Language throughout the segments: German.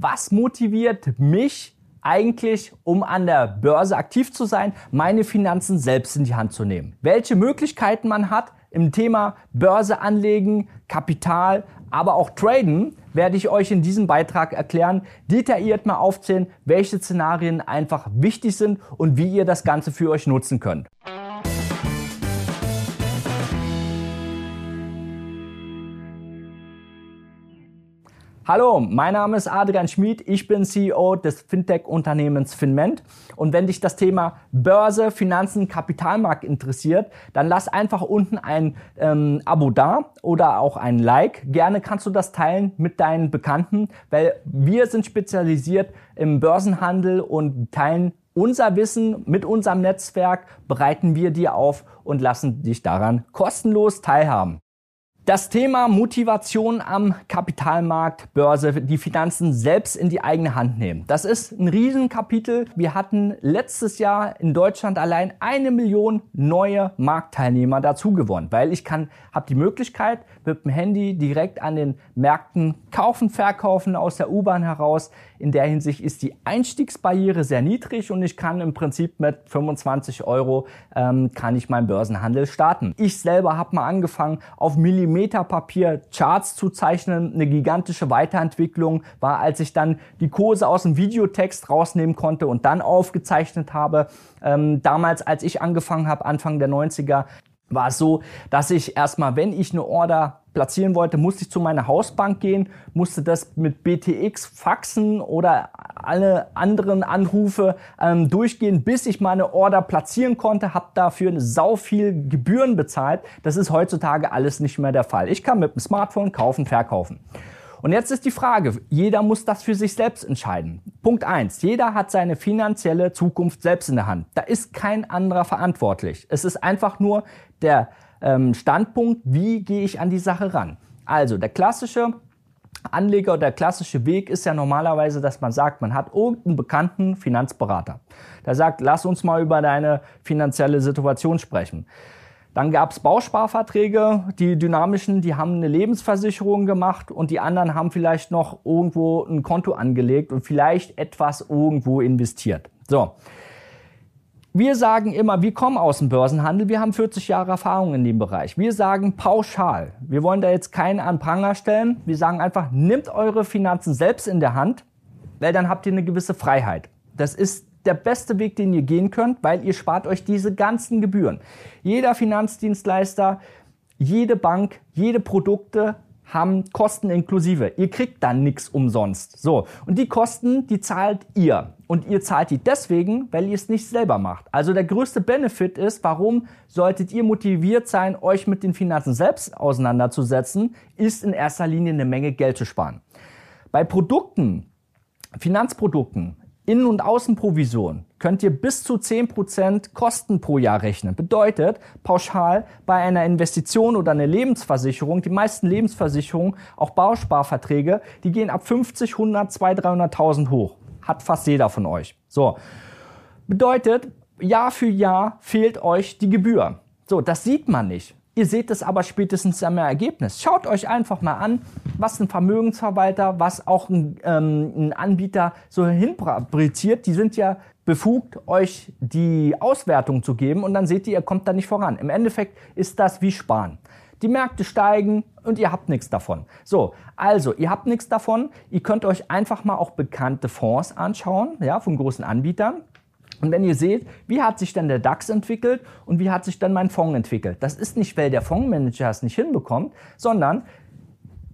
was motiviert mich eigentlich, um an der Börse aktiv zu sein, meine Finanzen selbst in die Hand zu nehmen. Welche Möglichkeiten man hat im Thema Börse anlegen, Kapital, aber auch Traden, werde ich euch in diesem Beitrag erklären, detailliert mal aufzählen, welche Szenarien einfach wichtig sind und wie ihr das Ganze für euch nutzen könnt. Hallo, mein Name ist Adrian Schmid, ich bin CEO des Fintech-Unternehmens Finment und wenn dich das Thema Börse, Finanzen, Kapitalmarkt interessiert, dann lass einfach unten ein ähm, Abo da oder auch ein Like. Gerne kannst du das teilen mit deinen Bekannten, weil wir sind spezialisiert im Börsenhandel und teilen unser Wissen mit unserem Netzwerk, bereiten wir dir auf und lassen dich daran kostenlos teilhaben. Das Thema Motivation am Kapitalmarkt, Börse, die Finanzen selbst in die eigene Hand nehmen. Das ist ein Riesenkapitel. Wir hatten letztes Jahr in Deutschland allein eine Million neue Marktteilnehmer dazu gewonnen, weil ich kann, habe die Möglichkeit mit dem Handy direkt an den Märkten kaufen, verkaufen aus der U-Bahn heraus. In der Hinsicht ist die Einstiegsbarriere sehr niedrig und ich kann im Prinzip mit 25 Euro ähm, kann ich meinen Börsenhandel starten. Ich selber habe mal angefangen auf Millimeter Millimeterpapier Charts zu zeichnen. Eine gigantische Weiterentwicklung war, als ich dann die Kurse aus dem Videotext rausnehmen konnte und dann aufgezeichnet habe. Ähm, damals, als ich angefangen habe, Anfang der 90er, war es so, dass ich erstmal, wenn ich eine Order platzieren wollte, musste ich zu meiner Hausbank gehen, musste das mit BTX faxen oder alle anderen Anrufe ähm, durchgehen, bis ich meine Order platzieren konnte, habe dafür sau viel Gebühren bezahlt. Das ist heutzutage alles nicht mehr der Fall. Ich kann mit dem Smartphone kaufen, verkaufen. Und jetzt ist die Frage, jeder muss das für sich selbst entscheiden. Punkt eins: Jeder hat seine finanzielle Zukunft selbst in der Hand. Da ist kein anderer verantwortlich. Es ist einfach nur der ähm, Standpunkt, wie gehe ich an die Sache ran. Also der klassische Anleger oder der klassische Weg ist ja normalerweise, dass man sagt, man hat irgendeinen bekannten Finanzberater. Der sagt, lass uns mal über deine finanzielle Situation sprechen. Dann gab es Bausparverträge, die dynamischen, die haben eine Lebensversicherung gemacht und die anderen haben vielleicht noch irgendwo ein Konto angelegt und vielleicht etwas irgendwo investiert. So, wir sagen immer, wir kommen aus dem Börsenhandel, wir haben 40 Jahre Erfahrung in dem Bereich. Wir sagen pauschal, wir wollen da jetzt keinen an Pranger stellen. Wir sagen einfach, nimmt eure Finanzen selbst in der Hand, weil dann habt ihr eine gewisse Freiheit. Das ist der beste Weg, den ihr gehen könnt, weil ihr spart euch diese ganzen Gebühren. Jeder Finanzdienstleister, jede Bank, jede Produkte haben Kosten inklusive. Ihr kriegt dann nichts umsonst. So. Und die Kosten, die zahlt ihr. Und ihr zahlt die deswegen, weil ihr es nicht selber macht. Also der größte Benefit ist, warum solltet ihr motiviert sein, euch mit den Finanzen selbst auseinanderzusetzen, ist in erster Linie eine Menge Geld zu sparen. Bei Produkten, Finanzprodukten, Innen- und Außenprovision könnt ihr bis zu 10% Kosten pro Jahr rechnen. Bedeutet, pauschal bei einer Investition oder einer Lebensversicherung, die meisten Lebensversicherungen, auch Bausparverträge, die gehen ab 50, 100, 200, 300.000 hoch. Hat fast jeder von euch. So. Bedeutet, Jahr für Jahr fehlt euch die Gebühr. So, das sieht man nicht. Ihr seht es aber spätestens am Ergebnis. Schaut euch einfach mal an, was ein Vermögensverwalter, was auch ein, ähm, ein Anbieter so hinfabriziert. Die sind ja befugt, euch die Auswertung zu geben und dann seht ihr, ihr kommt da nicht voran. Im Endeffekt ist das wie Sparen. Die Märkte steigen und ihr habt nichts davon. So, also ihr habt nichts davon. Ihr könnt euch einfach mal auch bekannte Fonds anschauen, ja, von großen Anbietern. Und wenn ihr seht, wie hat sich dann der DAX entwickelt und wie hat sich dann mein Fonds entwickelt, das ist nicht, weil der Fondsmanager es nicht hinbekommt, sondern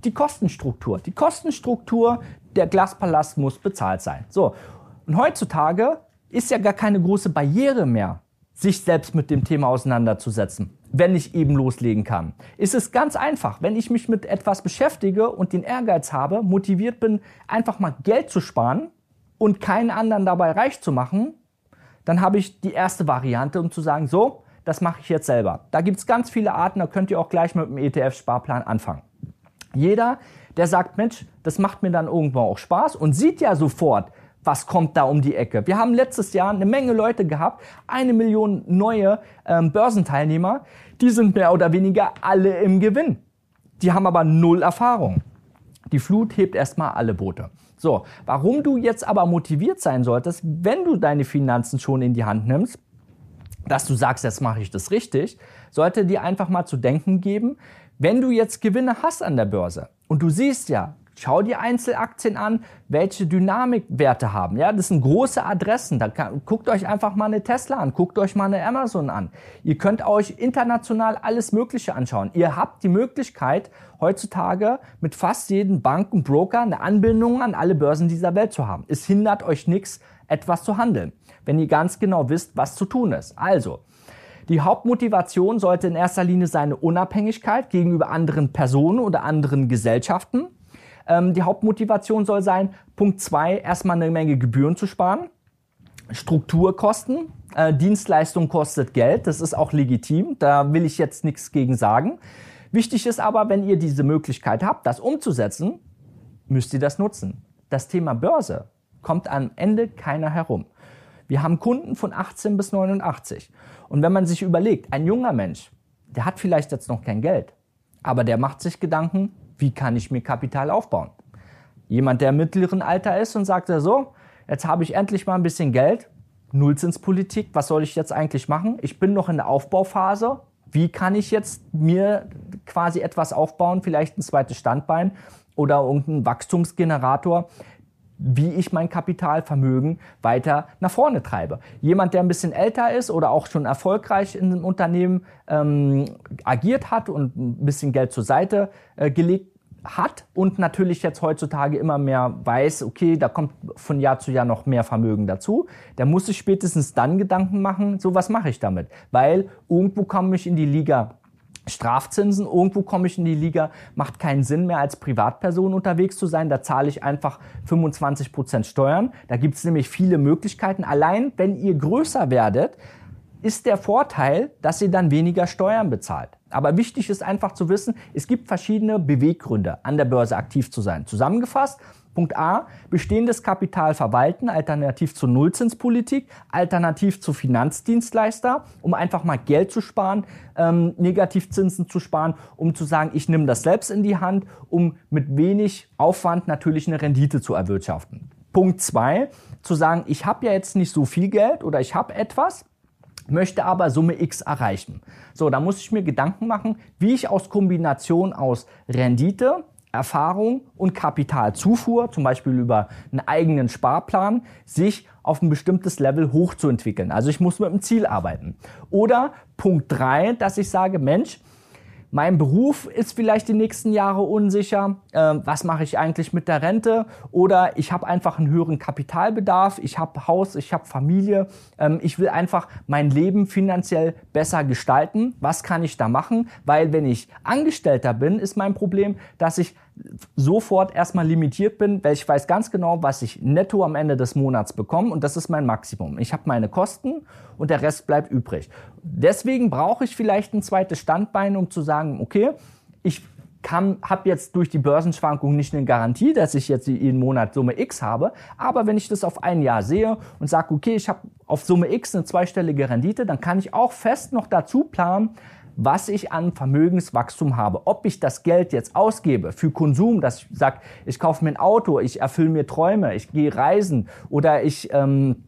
die Kostenstruktur. Die Kostenstruktur der Glaspalast muss bezahlt sein. So. Und heutzutage ist ja gar keine große Barriere mehr, sich selbst mit dem Thema auseinanderzusetzen, wenn ich eben loslegen kann. Ist es ganz einfach, wenn ich mich mit etwas beschäftige und den Ehrgeiz habe, motiviert bin, einfach mal Geld zu sparen und keinen anderen dabei reich zu machen, dann habe ich die erste Variante, um zu sagen, so, das mache ich jetzt selber. Da gibt es ganz viele Arten, da könnt ihr auch gleich mit dem ETF-Sparplan anfangen. Jeder, der sagt, Mensch, das macht mir dann irgendwo auch Spaß und sieht ja sofort, was kommt da um die Ecke. Wir haben letztes Jahr eine Menge Leute gehabt, eine Million neue ähm, Börsenteilnehmer, die sind mehr oder weniger alle im Gewinn. Die haben aber null Erfahrung. Die Flut hebt erstmal alle Boote. So, warum du jetzt aber motiviert sein solltest, wenn du deine Finanzen schon in die Hand nimmst, dass du sagst, jetzt mache ich das richtig, sollte dir einfach mal zu denken geben, wenn du jetzt Gewinne hast an der Börse und du siehst ja, Schau dir Einzelaktien an, welche Dynamikwerte haben. Ja, das sind große Adressen. Da kann, guckt euch einfach mal eine Tesla an, guckt euch mal eine Amazon an. Ihr könnt euch international alles Mögliche anschauen. Ihr habt die Möglichkeit, heutzutage mit fast jedem Banken, Broker eine Anbindung an alle Börsen dieser Welt zu haben. Es hindert euch nichts, etwas zu handeln, wenn ihr ganz genau wisst, was zu tun ist. Also, die Hauptmotivation sollte in erster Linie seine Unabhängigkeit gegenüber anderen Personen oder anderen Gesellschaften. Ähm, die Hauptmotivation soll sein, Punkt zwei, erstmal eine Menge Gebühren zu sparen. Strukturkosten. Äh, Dienstleistung kostet Geld, das ist auch legitim, da will ich jetzt nichts gegen sagen. Wichtig ist aber, wenn ihr diese Möglichkeit habt, das umzusetzen, müsst ihr das nutzen. Das Thema Börse kommt am Ende keiner herum. Wir haben Kunden von 18 bis 89. Und wenn man sich überlegt, ein junger Mensch, der hat vielleicht jetzt noch kein Geld, aber der macht sich Gedanken, wie kann ich mir Kapital aufbauen? Jemand, der im mittleren Alter ist und sagt so, jetzt habe ich endlich mal ein bisschen Geld, Nullzinspolitik, was soll ich jetzt eigentlich machen? Ich bin noch in der Aufbauphase. Wie kann ich jetzt mir quasi etwas aufbauen, vielleicht ein zweites Standbein oder irgendein Wachstumsgenerator, wie ich mein Kapitalvermögen weiter nach vorne treibe. Jemand, der ein bisschen älter ist oder auch schon erfolgreich in einem Unternehmen ähm, agiert hat und ein bisschen Geld zur Seite äh, gelegt hat und natürlich jetzt heutzutage immer mehr weiß, okay, da kommt von Jahr zu Jahr noch mehr Vermögen dazu, der muss sich spätestens dann Gedanken machen, so was mache ich damit? Weil irgendwo komme ich in die Liga Strafzinsen, irgendwo komme ich in die Liga, macht keinen Sinn mehr als Privatperson unterwegs zu sein, da zahle ich einfach 25 Prozent Steuern. Da gibt es nämlich viele Möglichkeiten. Allein wenn ihr größer werdet, ist der Vorteil, dass ihr dann weniger Steuern bezahlt. Aber wichtig ist einfach zu wissen, es gibt verschiedene Beweggründe, an der Börse aktiv zu sein. Zusammengefasst, Punkt A, bestehendes Kapital verwalten, alternativ zur Nullzinspolitik, alternativ zu Finanzdienstleister, um einfach mal Geld zu sparen, ähm, Negativzinsen zu sparen, um zu sagen, ich nehme das selbst in die Hand, um mit wenig Aufwand natürlich eine Rendite zu erwirtschaften. Punkt zwei, zu sagen, ich habe ja jetzt nicht so viel Geld oder ich habe etwas, möchte aber Summe X erreichen. So, da muss ich mir Gedanken machen, wie ich aus Kombination aus Rendite, Erfahrung und Kapitalzufuhr, zum Beispiel über einen eigenen Sparplan, sich auf ein bestimmtes Level hochzuentwickeln. Also ich muss mit einem Ziel arbeiten. Oder Punkt drei, dass ich sage, Mensch, mein Beruf ist vielleicht die nächsten Jahre unsicher. Ähm, was mache ich eigentlich mit der Rente? Oder ich habe einfach einen höheren Kapitalbedarf. Ich habe Haus, ich habe Familie. Ähm, ich will einfach mein Leben finanziell besser gestalten. Was kann ich da machen? Weil wenn ich Angestellter bin, ist mein Problem, dass ich sofort erstmal limitiert bin, weil ich weiß ganz genau, was ich netto am Ende des Monats bekomme und das ist mein Maximum. Ich habe meine Kosten und der Rest bleibt übrig. Deswegen brauche ich vielleicht ein zweites Standbein, um zu sagen, okay, ich habe jetzt durch die Börsenschwankung nicht eine Garantie, dass ich jetzt jeden Monat Summe X habe, aber wenn ich das auf ein Jahr sehe und sage, okay, ich habe auf Summe X eine zweistellige Rendite, dann kann ich auch fest noch dazu planen, was ich an Vermögenswachstum habe. Ob ich das Geld jetzt ausgebe für Konsum, dass ich sage, ich kaufe mir ein Auto, ich erfülle mir Träume, ich gehe reisen oder ich ähm,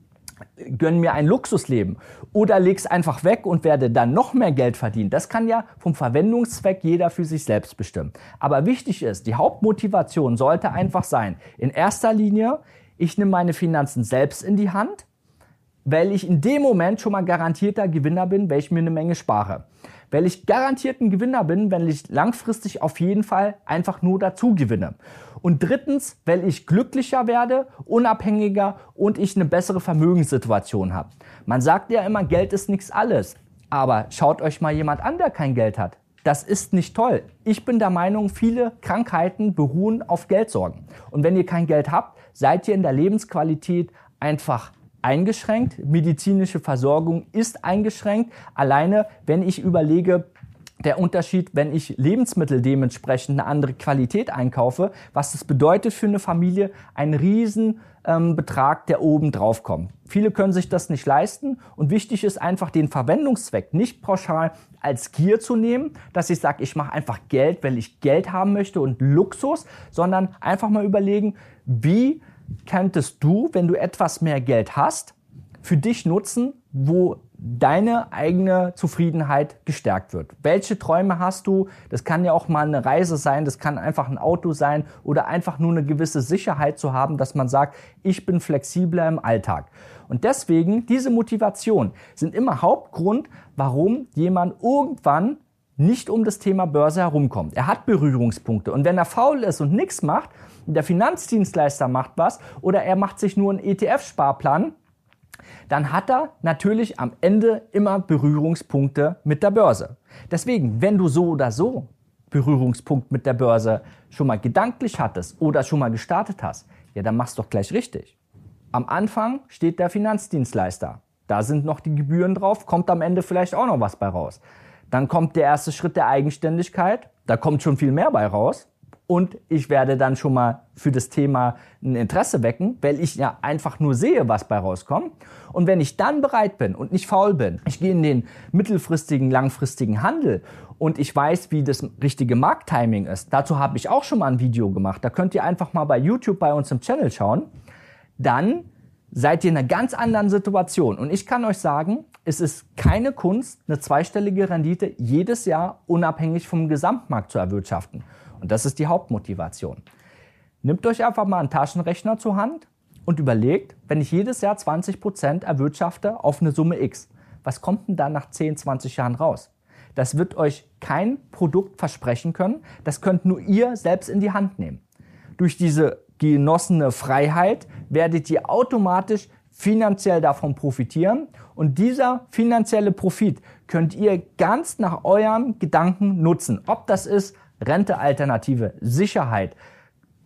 gönne mir ein Luxusleben oder leg's einfach weg und werde dann noch mehr Geld verdienen. Das kann ja vom Verwendungszweck jeder für sich selbst bestimmen. Aber wichtig ist, die Hauptmotivation sollte einfach sein, in erster Linie, ich nehme meine Finanzen selbst in die Hand, weil ich in dem Moment schon mal garantierter Gewinner bin, weil ich mir eine Menge spare weil ich garantiert ein Gewinner bin, wenn ich langfristig auf jeden Fall einfach nur dazu gewinne. Und drittens, weil ich glücklicher werde, unabhängiger und ich eine bessere Vermögenssituation habe. Man sagt ja immer, Geld ist nichts alles. Aber schaut euch mal jemand an, der kein Geld hat. Das ist nicht toll. Ich bin der Meinung, viele Krankheiten beruhen auf Geldsorgen. Und wenn ihr kein Geld habt, seid ihr in der Lebensqualität einfach eingeschränkt. Medizinische Versorgung ist eingeschränkt. Alleine, wenn ich überlege, der Unterschied, wenn ich Lebensmittel dementsprechend eine andere Qualität einkaufe, was das bedeutet für eine Familie, ein riesen ähm, der oben drauf kommt. Viele können sich das nicht leisten und wichtig ist einfach den Verwendungszweck nicht pauschal als Gier zu nehmen, dass ich sage, ich mache einfach Geld, weil ich Geld haben möchte und Luxus, sondern einfach mal überlegen, wie könntest du, wenn du etwas mehr Geld hast, für dich nutzen, wo deine eigene Zufriedenheit gestärkt wird. Welche Träume hast du? Das kann ja auch mal eine Reise sein, das kann einfach ein Auto sein oder einfach nur eine gewisse Sicherheit zu haben, dass man sagt, ich bin flexibler im Alltag. Und deswegen, diese Motivation sind immer Hauptgrund, warum jemand irgendwann nicht um das Thema Börse herumkommt. Er hat Berührungspunkte. Und wenn er faul ist und nichts macht, der Finanzdienstleister macht was oder er macht sich nur einen ETF-Sparplan, dann hat er natürlich am Ende immer Berührungspunkte mit der Börse. Deswegen, wenn du so oder so Berührungspunkt mit der Börse schon mal gedanklich hattest oder schon mal gestartet hast, ja, dann machst du doch gleich richtig. Am Anfang steht der Finanzdienstleister. Da sind noch die Gebühren drauf, kommt am Ende vielleicht auch noch was bei raus. Dann kommt der erste Schritt der Eigenständigkeit, da kommt schon viel mehr bei raus und ich werde dann schon mal für das Thema ein Interesse wecken, weil ich ja einfach nur sehe, was bei rauskommt. Und wenn ich dann bereit bin und nicht faul bin, ich gehe in den mittelfristigen, langfristigen Handel und ich weiß, wie das richtige Markttiming ist. Dazu habe ich auch schon mal ein Video gemacht. Da könnt ihr einfach mal bei YouTube bei uns im Channel schauen. Dann seid ihr in einer ganz anderen Situation. Und ich kann euch sagen, es ist keine Kunst, eine zweistellige Rendite jedes Jahr unabhängig vom Gesamtmarkt zu erwirtschaften. Und das ist die Hauptmotivation. Nehmt euch einfach mal einen Taschenrechner zur Hand und überlegt, wenn ich jedes Jahr 20 Prozent erwirtschafte auf eine Summe X, was kommt denn da nach 10, 20 Jahren raus? Das wird euch kein Produkt versprechen können, das könnt nur ihr selbst in die Hand nehmen. Durch diese genossene Freiheit werdet ihr automatisch finanziell davon profitieren und dieser finanzielle Profit könnt ihr ganz nach eurem Gedanken nutzen. Ob das ist, Rentealternative, Sicherheit,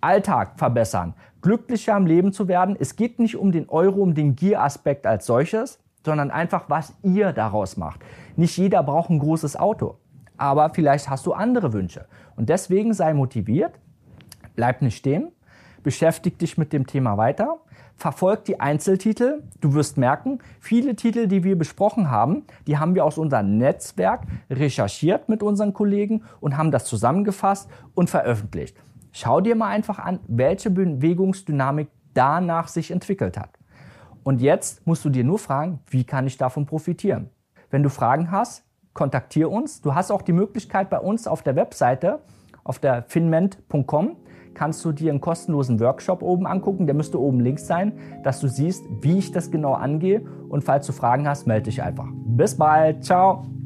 Alltag verbessern, glücklicher im Leben zu werden. Es geht nicht um den Euro, um den Gier-Aspekt als solches, sondern einfach, was ihr daraus macht. Nicht jeder braucht ein großes Auto, aber vielleicht hast du andere Wünsche. Und deswegen sei motiviert, bleib nicht stehen, beschäftig dich mit dem Thema weiter verfolgt die Einzeltitel. Du wirst merken, viele Titel, die wir besprochen haben, die haben wir aus unserem Netzwerk recherchiert mit unseren Kollegen und haben das zusammengefasst und veröffentlicht. Schau dir mal einfach an, welche Bewegungsdynamik danach sich entwickelt hat. Und jetzt musst du dir nur fragen, wie kann ich davon profitieren? Wenn du Fragen hast, kontaktiere uns. Du hast auch die Möglichkeit bei uns auf der Webseite, auf der finment.com, kannst du dir einen kostenlosen Workshop oben angucken. Der müsste oben links sein, dass du siehst, wie ich das genau angehe. Und falls du Fragen hast, melde dich einfach. Bis bald. Ciao.